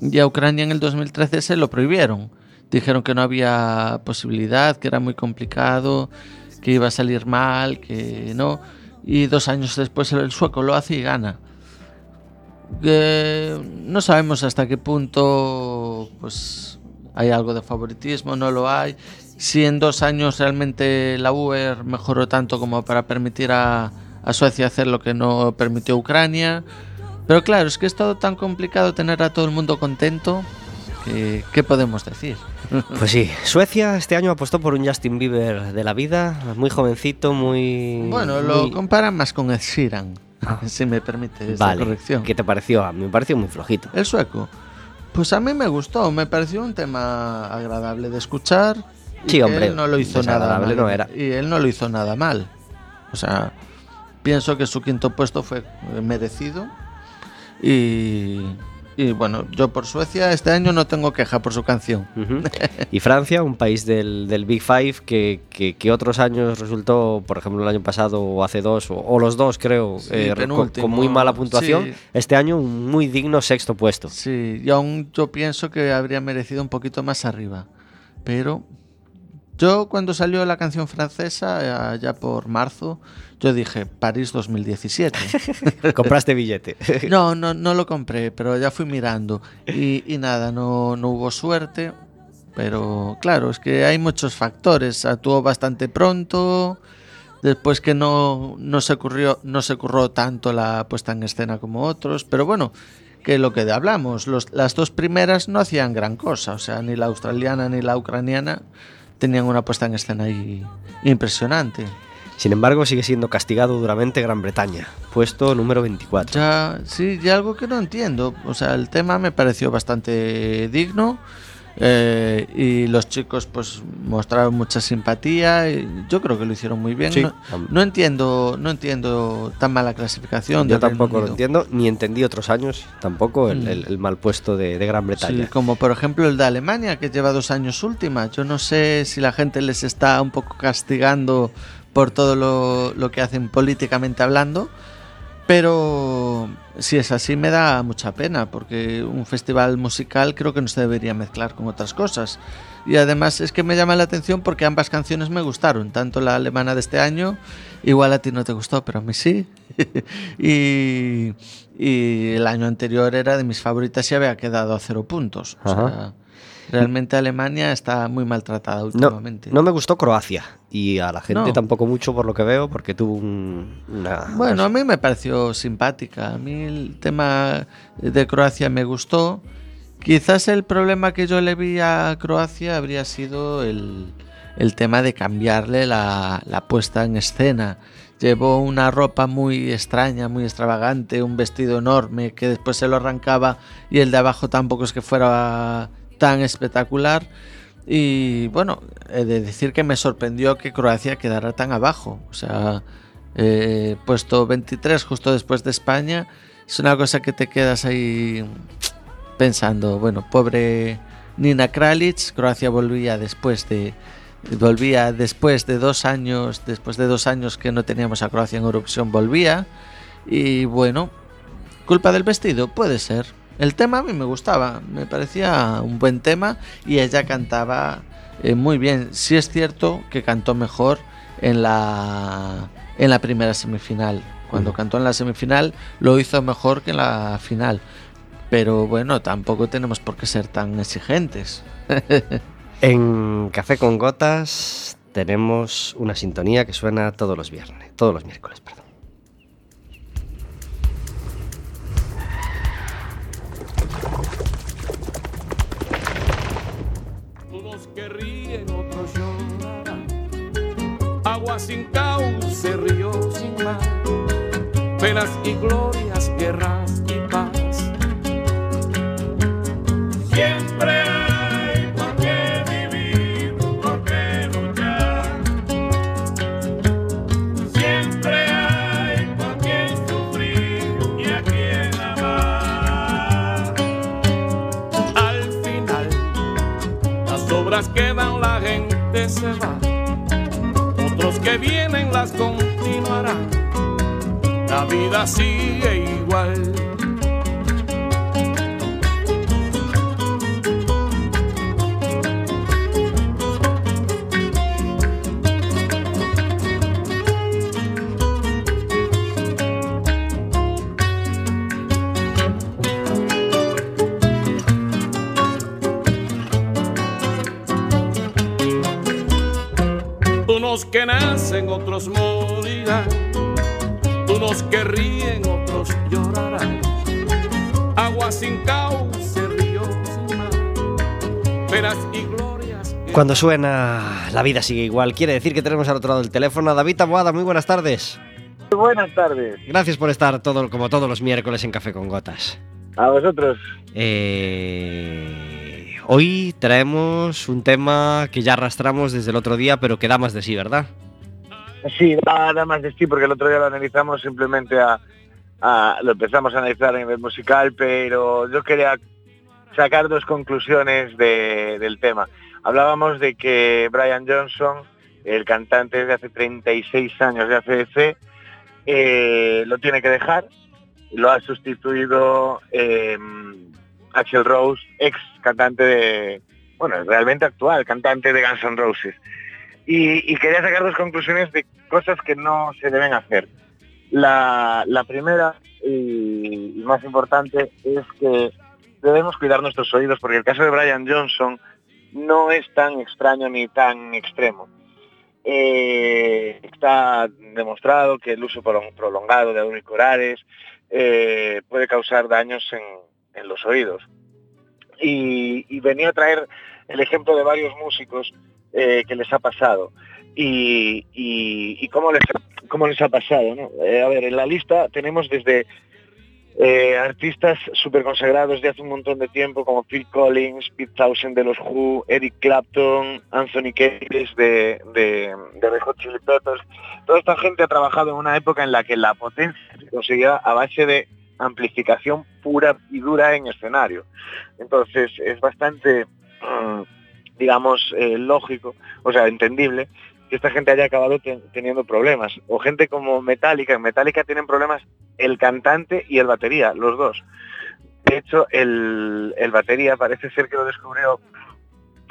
Y a Ucrania en el 2013 se lo prohibieron. Dijeron que no había posibilidad, que era muy complicado, que iba a salir mal, que no. Y dos años después el sueco lo hace y gana. Eh, no sabemos hasta qué punto pues hay algo de favoritismo, no lo hay. Si en dos años realmente la UER mejoró tanto como para permitir a, a Suecia hacer lo que no permitió Ucrania. Pero claro, es que es todo tan complicado tener a todo el mundo contento. que- ¿Qué podemos decir? Pues sí, Suecia este año apostó por un Justin Bieber de la vida, muy jovencito, muy... Bueno, lo muy- comparan más con Ed Sheeran, si me permite esa Vale, corrección. ¿qué te pareció? A mí me pareció muy flojito. El sueco. Pues a mí me gustó, me pareció un tema agradable de escuchar. Sí, hombre, él no lo hizo nada desagradable mal. no era. Y él no lo hizo nada mal. O sea, pienso que su quinto puesto fue eh, merecido. Y, y bueno, yo por Suecia este año no tengo queja por su canción. Ujú. Y Francia, un país del, del Big Five que, que- que otros años resultó, por ejemplo, el año pasado o hace dos, o, o los dos creo, Sí, eh, con, con muy mala puntuación. sí. Este año un muy digno sexto puesto. Sí, y aún yo pienso que habría merecido un poquito más arriba. Pero yo cuando salió la canción francesa, allá por marzo, yo dije París 2017. Compraste billete. No, no, no lo compré, pero ya fui mirando. Y, y nada, no, no hubo suerte. Pero claro, es que hay muchos factores. Actuó bastante pronto. Después que no, no se ocurrió, no se curró tanto la puesta en escena como otros. Pero bueno, que lo que hablamos, los- las dos primeras no hacían gran cosa. O sea, ni la australiana ni la ucraniana tenían una puesta en escena ahí impresionante. Sin embargo, sigue siendo castigado duramente Gran Bretaña, puesto número 24. Ya, sí, y algo que no entiendo. O sea, el tema me pareció bastante digno. Eh, y los chicos pues mostraron mucha simpatía y yo creo que lo hicieron muy bien Sí. no, no entiendo no entiendo tan mala clasificación Yo tampoco lo entiendo, ni entendí otros años tampoco el, Mm. el- el mal puesto de, de Gran Sí, Bretaña. como por ejemplo el de Alemania, que lleva dos años última. Yo no sé si la gente les está un poco castigando por todo lo, lo que hacen políticamente hablando, pero si es así me da mucha pena, porque un festival musical creo que no se debería mezclar con otras cosas. Y además es que me llama la atención porque ambas canciones me gustaron, tanto la alemana de este año, igual a ti no te gustó, pero a mí sí. y, y el año anterior era de mis favoritas y había quedado a cero puntos. O sea, realmente Alemania está muy maltratada No, últimamente. no me gustó Croacia y a la gente No. tampoco mucho por lo que veo porque tuvo un- una... Bueno, a mí me pareció simpática. A mí el tema de Croacia me gustó. Quizás el problema que yo le vi a Croacia habría sido el, el tema de cambiarle la, la puesta en escena. Llevó una ropa muy extraña, muy extravagante, un vestido enorme que después se lo arrancaba y el de abajo tampoco es que fuera tan espectacular. Y bueno, he de decir que me sorprendió que Croacia quedara tan abajo. O sea, eh, puesto 23 justo después de España, es una cosa que te quedas ahí pensando, bueno, pobre Nina Kralic, Croacia volvía después de volvía después de dos años, después de dos años que no teníamos a Croacia en Eurovisión, volvía y bueno, culpa del vestido puede ser. El tema a mí me gustaba, me parecía un buen tema y ella cantaba eh, muy bien. Sí es cierto que cantó mejor en la en la primera semifinal. Cuando cantó en la semifinal lo hizo mejor que en la final. Pero bueno, tampoco tenemos por qué ser tan exigentes. En Café con Gotas tenemos una sintonía que suena todos los viernes, todos los miércoles, perdón. Agua sin cauce, río sin mar. penas y glorias, guerras y paz. Siempre hay por qué vivir, por qué luchar. Siempre hay por qué sufrir y a quien amar. Al final, las obras quedan, la gente se va. Otros que vienen las continuarán. La vida sigue igual. Unos que nacen, otros morirán. Unos que ríen, otros llorarán. Agua sin cauce, ríos sin mar. Penas y glorias. Cuando suena La vida sigue igual, quiere decir que tenemos al otro lado del teléfono a David Taboada. Muy buenas tardes. Buenas tardes. Gracias por estar todo, como todos los miércoles en Café con Gotas. A vosotros. Eh, hoy traemos un tema que ya arrastramos desde el otro día, pero que da más de sí, ¿verdad? Sí, nada más de sí, porque el otro día lo analizamos simplemente a, lo empezamos a analizar a nivel musical, pero yo quería sacar dos conclusiones de- del tema. Hablábamos de que Brian Johnson, el cantante de hace 36 años de ACDC, eh, lo tiene que dejar. Lo ha sustituido eh, Axel Rose, ex cantante de, bueno, realmente actual cantante de Guns N' Roses. Y, quería sacar dos conclusiones de cosas que no se deben hacer. La, primera y, más importante es que debemos cuidar nuestros oídos porque el caso de Brian Johnson no es tan extraño ni tan extremo. Eh, está demostrado que el uso prolong- prolongado de auriculares eh, puede causar daños en, en los oídos. Y, y venía a traer el ejemplo de varios músicos eh, que les ha pasado y, y- y cómo, les, cómo les ha pasado. ¿no? Eh, a ver, en la lista tenemos desde eh, artistas súper consagrados de hace un montón de tiempo como Phil Collins, Pete Townshend de los Who, Eric Clapton, Anthony Kiedis de, de, de Red Hot Chili Peppers. Toda esta gente ha trabajado en una época en la que la potencia se conseguía a base de amplificación pura y dura en escenario. Entonces es bastante, mm, digamos, eh, lógico, o sea, entendible que esta gente haya acabado ten- teniendo problemas. O gente como Metallica, en Metallica tienen problemas el cantante y el batería, los dos. De hecho, el, el batería parece ser que lo descubrió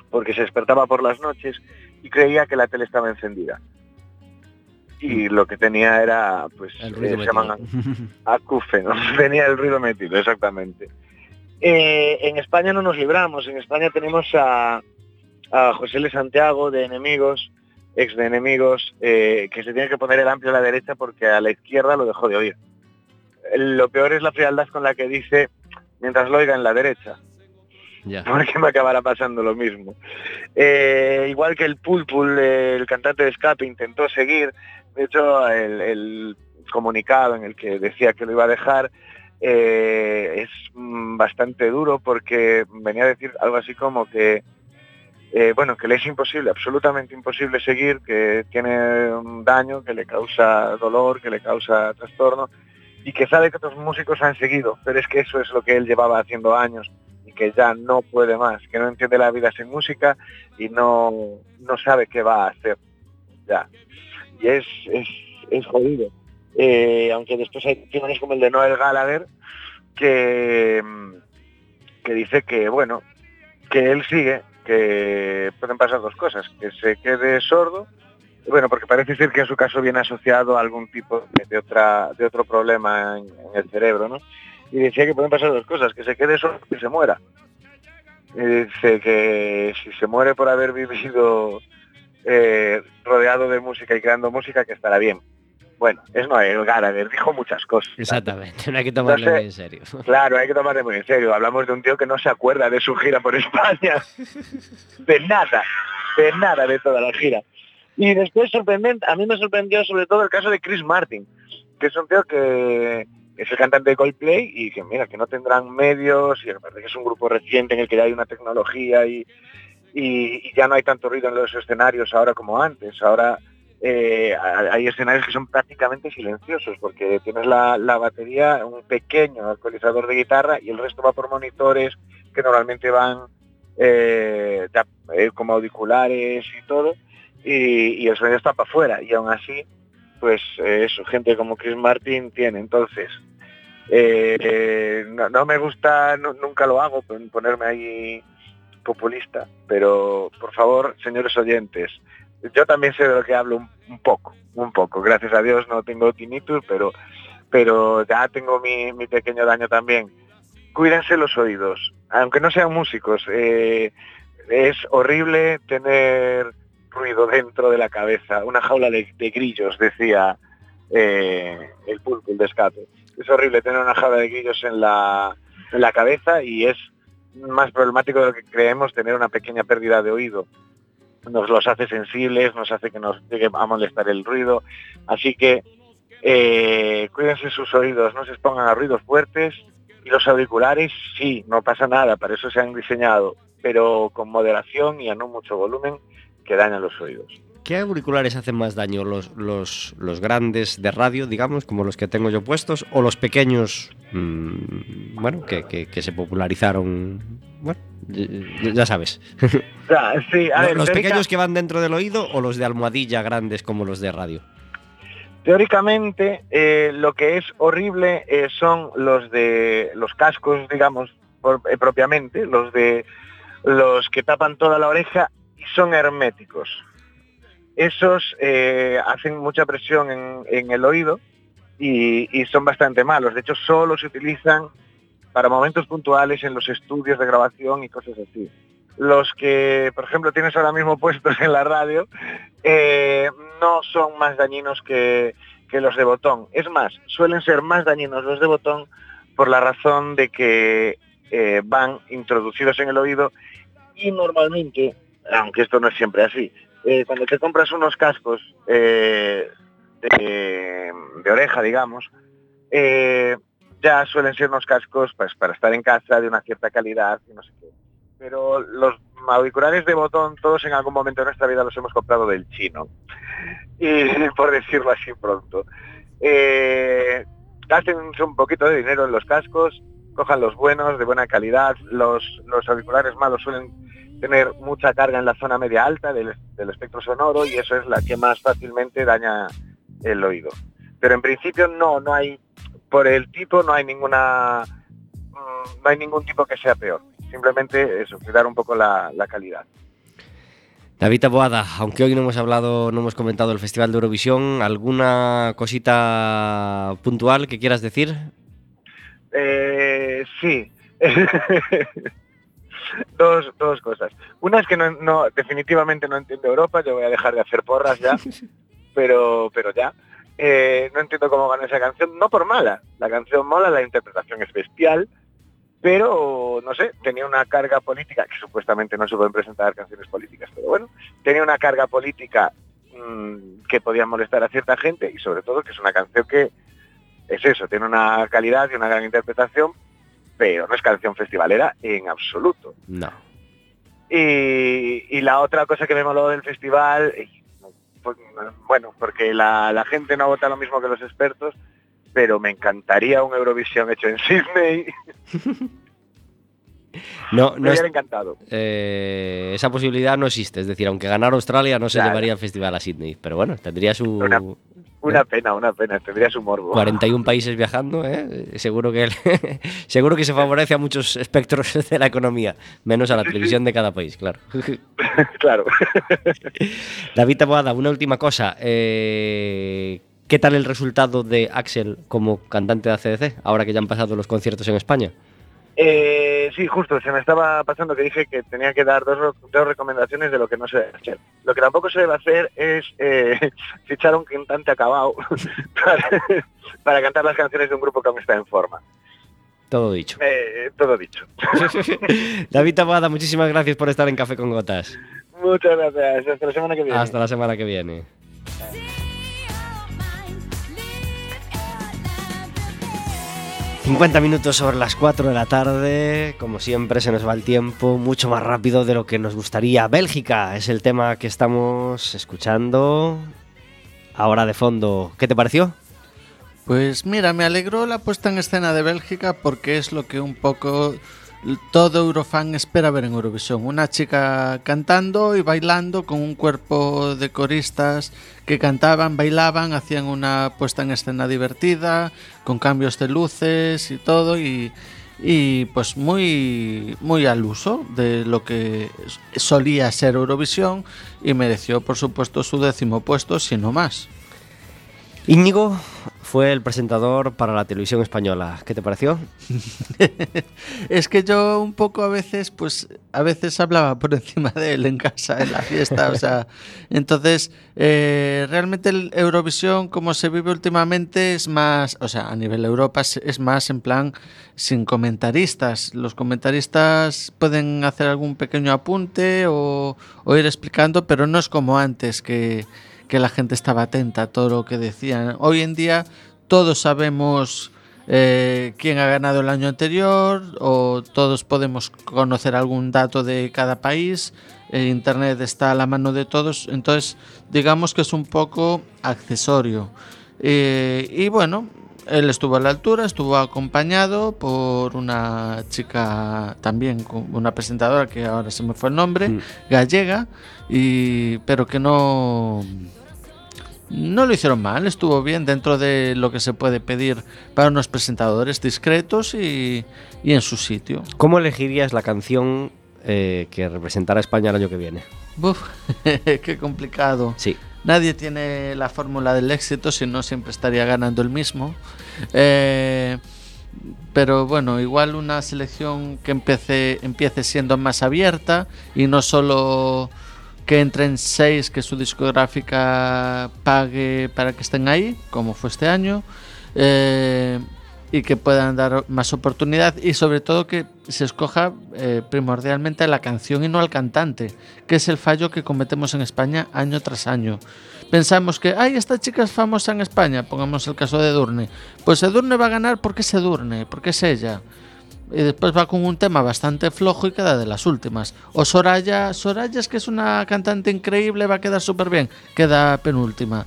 porque se despertaba por las noches y creía que la tele estaba encendida. Y lo que tenía era, pues, El eh, ruido se llaman acúfenos, venía el ruido metido, exactamente. Eh, en España no nos libramos, en España tenemos a, a José L. Santiago de Enemigos, ex de Enemigos, eh, que se tiene que poner el amplio a la derecha porque a la izquierda lo dejó de oír. Lo peor es la frialdad con la que dice, mientras lo oiga en la derecha, porque me acabará pasando lo mismo. Eh, igual que el Pulpul, eh, el cantante de escape, intentó seguir, de hecho el, comunicado en el que decía que lo iba a dejar eh, es mm, bastante duro porque venía a decir algo así como que eh, bueno, que le es imposible, absolutamente imposible seguir, que tiene un daño, que le causa dolor, que le causa trastorno y que sabe que otros músicos han seguido, pero es que eso es lo que él llevaba haciendo años y que ya no puede más, que no entiende la vida sin música y no, no sabe qué va a hacer. Ya. Y es, es, es jodido. Eh, aunque después hay testimonios como el de Noel Gallagher, que, mm, que dice que, bueno, que él sigue, que pueden pasar dos cosas, que se quede sordo, bueno, porque parece ser que en su caso viene asociado a algún tipo de, de otra, de otro problema en, en el cerebro, ¿no? Y decía que pueden pasar dos cosas, que se quede sordo y se muera. Y dice que si se muere por haber vivido eh, rodeado de música y creando música, que estará bien. Bueno, es Noel Gallagher, dijo muchas cosas. Exactamente, no hay que tomarlo muy en serio. Claro, hay que tomarle muy en serio. Hablamos de un tío que no se acuerda de su gira por España. De nada, de nada de toda la gira. Y después sorprendente, a mí me sorprendió sobre todo el caso de Chris Martin, que es un tío que es el cantante de Coldplay y que mira, que no tendrán medios y que es un grupo reciente en el que ya hay una tecnología y, y, ya no hay tanto ruido en los escenarios ahora como antes. Ahora eh, hay escenarios que son prácticamente silenciosos porque tienes la, batería, un pequeño actualizador de guitarra y el resto va por monitores que normalmente van eh, eh, como auriculares y todo y, y el sonido está para afuera y aún así pues eso, gente como Chris Martin tiene. Entonces, no, me gusta, nunca lo hago, pon- ponerme ahí populista, pero por favor, señores oyentes, yo también sé de lo que hablo un, poco, un poco. Gracias a Dios no tengo tinnitus, pero, pero ya tengo mi, mi pequeño daño también. Cuídense los oídos, aunque no sean músicos. eh, es horrible tener ruido dentro de la cabeza, una jaula de, grillos, decía eh, el pulpo, el de escape. Es horrible tener una jaula de grillos en la, en la cabeza y es más problemático de lo que creemos tener una pequeña pérdida de oído. Nos los hace sensibles, nos hace que nos llegue a molestar el ruido. Así que eh, cuídense sus oídos, no se expongan a ruidos fuertes y los auriculares sí, no pasa nada, para eso se han diseñado, pero con moderación y a no mucho volumen que dañan los oídos. ¿Qué auriculares hacen más daño? ¿Los, los, los grandes de radio, digamos, como los que tengo yo puestos, o los pequeños, mm, bueno, que, que- que se popularizaron? Bueno, ya sabes. Ya, sí, a Lo- ver, ¿Los teórica- pequeños que van dentro del oído o los de almohadilla grandes como los de radio? Teóricamente, eh, lo que es horrible eh, son los de los cascos, digamos, por- eh, propiamente, los de los que tapan toda la oreja y son herméticos. Esos eh, hacen mucha presión en, el oído y, son bastante malos. De hecho, solo se utilizan para momentos puntuales en los estudios de grabación y cosas así. Los que, por ejemplo, tienes ahora mismo puestos en la radio, eh, no son más dañinos que, que los de botón. Es más, suelen ser más dañinos los de botón por la razón de que eh, van introducidos en el oído y normalmente, aunque esto no es siempre así, eh, cuando te compras unos cascos eh, de, oreja, digamos, eh, ya suelen ser unos cascos pues, para estar en casa de una cierta calidad y no sé qué. Pero los auriculares de botón, todos en algún momento de nuestra vida los hemos comprado del chino. Y por decirlo así pronto. Eh, un poquito de dinero en los cascos, cojan los buenos, de buena calidad. Los auriculares malos suelen tener mucha carga en la zona media alta del, del espectro sonoro y eso es la que más fácilmente daña el oído. Pero en principio no, no hay, por el tipo no hay ninguna, mm, no hay ningún tipo que sea peor. Simplemente eso, cuidar un poco la, la calidad. David Boada, aunque hoy no hemos hablado, no hemos comentado el Festival de Eurovisión, ¿alguna cosita puntual que quieras decir? Eh, sí. dos, dos cosas. Una es que no, no- definitivamente no entiendo Europa, yo voy a dejar de hacer porras ya, pero, pero ya. Eh, no entiendo cómo ganó esa canción, no por mala. La canción mola, la interpretación es bestial, pero no sé, tenía una carga política, que supuestamente no se pueden presentar canciones políticas, pero bueno, tenía una carga política mm, que podía molestar a cierta gente y sobre todo que es una canción que es eso, tiene una calidad y una gran interpretación, pero no es canción festivalera en absoluto. No. Y, y la otra cosa que me moló del festival, pues, bueno, porque la, la gente no vota lo mismo que los expertos, pero me encantaría un Eurovisión hecho en Sydney. No, me no es- hubiera encantado. eh, esa posibilidad no existe. Es decir, aunque ganara Australia, no se Claro. llevaría el festival a Sydney. Pero bueno, tendría su Una- Una pena, una pena, tendría su morbo. 41 países viajando. ¿eh? Seguro que seguro que se favorece a muchos espectros de la economía, menos a la televisión de cada país, claro. claro. David Taboada, una última cosa. eh, ¿Qué tal el resultado de Axel como cantante de ACDC, ahora que ya han pasado los conciertos en España? Eh, sí, justo, se me estaba pasando que dije que tenía que dar dos, recomendaciones de lo que no se debe hacer. Lo que tampoco se debe hacer es eh, fichar a un cantante acabado para, para cantar las canciones de un grupo que aún está en forma. Todo dicho. Eh, todo dicho. David Taboada, muchísimas gracias por estar en Café con Gotas. Muchas gracias. Hasta la semana que viene. Hasta la semana que viene. 50 minutos sobre las 4 de la tarde, como siempre se nos va el tiempo mucho más rápido de lo que nos gustaría. Bélgica es el tema que estamos escuchando ahora de fondo. ¿Qué te pareció? Pues mira, me alegró la puesta en escena de Bélgica porque es lo que un poco todo Eurofan espera ver en Eurovisión. Una chica cantando y bailando con un cuerpo de coristas que cantaban, bailaban, hacían una puesta en escena divertida, con cambios de luces y todo, y, pues muy, muy al uso de lo que solía ser Eurovisión y mereció por supuesto su décimo puesto, si no más. Íñigo fue el presentador para la televisión española. ¿Qué te pareció? es que yo un poco a veces, pues a veces hablaba por encima de él en casa, en la fiesta, o sea, entonces eh, realmente el Eurovisión como se vive últimamente es más, o sea, a nivel Europa es, más en plan sin comentaristas. Los comentaristas pueden hacer algún pequeño apunte o ir explicando, pero no es como antes que que la gente estaba atenta a todo lo que decían. Hoy en día todos sabemos eh, quién ha ganado el año anterior o todos podemos conocer algún dato de cada país. Internet está a la mano de todos, entonces digamos que es un poco accesorio. Eh, y bueno, él estuvo a la altura, estuvo acompañado por una chica también, una presentadora que ahora se me fue el nombre, mm. gallega, y, pero que no, no lo hicieron mal, estuvo bien dentro de lo que se puede pedir para unos presentadores discretos y, y en su sitio. ¿Cómo elegirías la canción eh, que representará a España el año que viene? Uf, qué complicado. Sí. Nadie tiene la fórmula del éxito, si no siempre estaría ganando el mismo. Eh, pero bueno, igual una selección que empiece, empiece siendo más abierta y no solo que entren seis que su discográfica pague para que estén ahí, como fue este año. Eh, y que puedan dar más oportunidad y sobre todo que se escoja eh, primordialmente la canción y no al cantante, que es el fallo que cometemos en España año tras año. Pensamos que, ay, esta chica es famosa en España, pongamos el caso de Edurne. Pues Edurne va a ganar porque es Edurne, porque es ella. Y después va con un tema bastante flojo y queda de las últimas. O Soraya, Soraya es que es una cantante increíble, va a quedar súper bien, queda penúltima.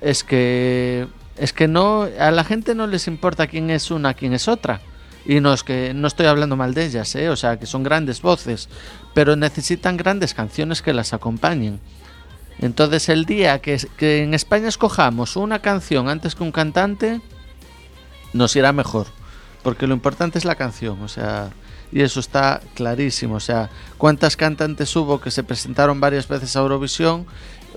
Es que es que no a la gente no les importa quién es una, quién es otra. Y no es que no estoy hablando mal de ellas, ¿eh? o sea, que son grandes voces, pero necesitan grandes canciones que las acompañen. Entonces el día que, en España escojamos una canción antes que un cantante, nos irá mejor, porque lo importante es la canción, o sea, y eso está clarísimo, o sea, cuántas cantantes hubo que se presentaron varias veces a Eurovisión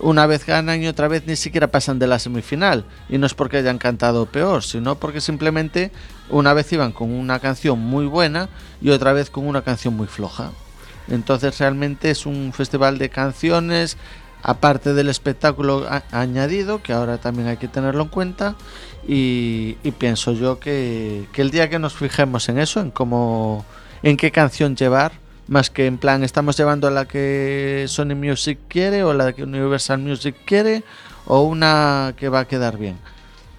una vez ganan y otra vez ni siquiera pasan de la semifinal. Y no es porque hayan cantado peor, sino porque simplemente una vez iban con una canción muy buena y otra vez con una canción muy floja. Entonces realmente es un festival de canciones, aparte del espectáculo añadido, que ahora también hay que tenerlo en cuenta. Y, pienso yo que, que el día que nos fijemos en eso, en cómo, en qué canción llevar, más que en plan estamos llevando a la que Sony Music quiere o la que Universal Music quiere o una que va a quedar bien.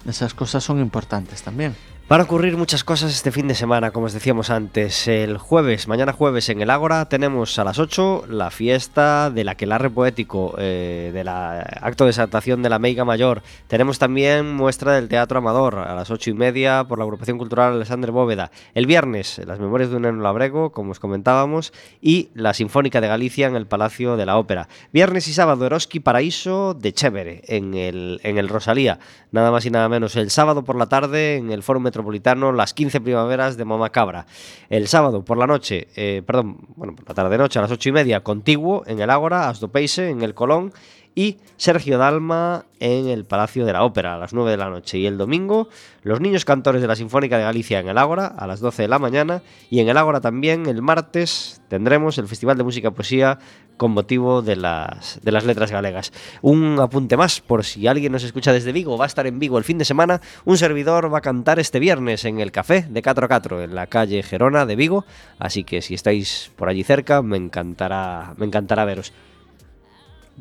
Esas cosas son importantes también. Van a ocurrir muchas cosas este fin de semana, como os decíamos antes. El jueves, mañana jueves en el Ágora, tenemos a las 8 la fiesta del aquelarre poético, eh, del acto de exaltación de la Meiga Mayor. Tenemos también muestra del Teatro Amador a las 8 y media por la agrupación cultural Alexander Bóveda. El viernes, las memorias de un enano labrego, como os comentábamos, y la Sinfónica de Galicia en el Palacio de la Ópera. Viernes y sábado, Eroski Paraíso de Chévere en el, en el Rosalía. Nada más y nada menos. El sábado por la tarde en el Foro Metro Metropolitano Las 15 Primaveras de Mama Cabra. El sábado por la noche, eh, perdón, bueno, por la tarde-noche a las 8 y media, Contiguo en el Ágora, Asdopeise en el Colón y Sergio Dalma en el Palacio de la Ópera a las 9 de la noche. Y el domingo, los niños cantores de la Sinfónica de Galicia en el Ágora a las 12 de la mañana. Y en el Ágora también, el martes, tendremos el Festival de Música y Poesía con motivo de las, de las letras galegas. Un apunte más, por si alguien nos escucha desde Vigo, va a estar en Vigo el fin de semana, un servidor va a cantar este viernes en el Café de 4 a 4, en la calle Gerona de Vigo, así que si estáis por allí cerca, me encantará, me encantará veros.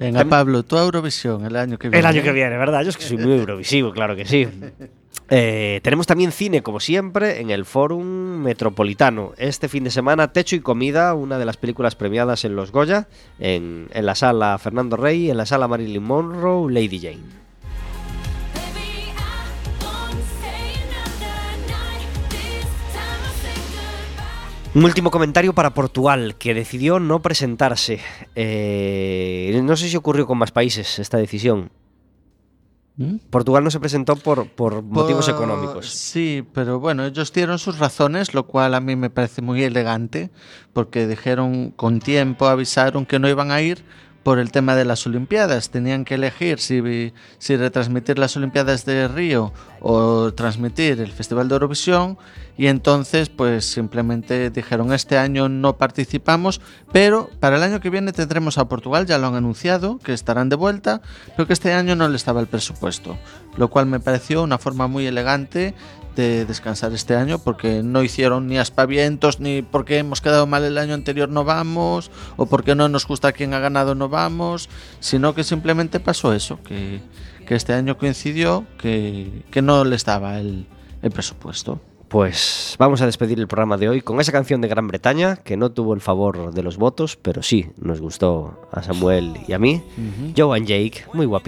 Venga, Pablo, tú a Eurovisión el año que viene. El año que viene, ¿verdad? Yo es que soy muy eurovisivo, claro que sí. Eh, tenemos también cine, como siempre, en el Fórum Metropolitano. Este fin de semana, Techo y Comida, una de las películas premiadas en los Goya, en, en la sala Fernando Rey, en la sala Marilyn Monroe, Lady Jane. Un último comentario para Portugal, que decidió no presentarse. Eh, no sé si ocurrió con más países esta decisión. ¿Mm? Portugal no se presentó por, por motivos Por- económicos. Sí, pero bueno, ellos dieron sus razones, lo cual a mí me parece muy elegante, porque dijeron con tiempo, avisaron que no iban a ir por el tema de las Olimpiadas. Tenían que elegir si, si retransmitir las Olimpiadas de Río o transmitir el Festival de Eurovisión. Y entonces, pues simplemente dijeron, este año no participamos, pero para el año que viene tendremos a Portugal, ya lo han anunciado, que estarán de vuelta, pero que este año no le estaba el presupuesto. Lo cual me pareció una forma muy elegante de descansar este año porque no hicieron ni aspavientos ni porque hemos quedado mal el año anterior no vamos o porque no nos gusta quien ha ganado no vamos, sino que simplemente pasó eso, que, que este año coincidió que, que no le estaba el, el presupuesto. Pues vamos a despedir el programa de hoy con esa canción de Gran Bretaña que no tuvo el favor de los votos, pero sí nos gustó a Samuel y a mí. Joe and Jake, muy guapito.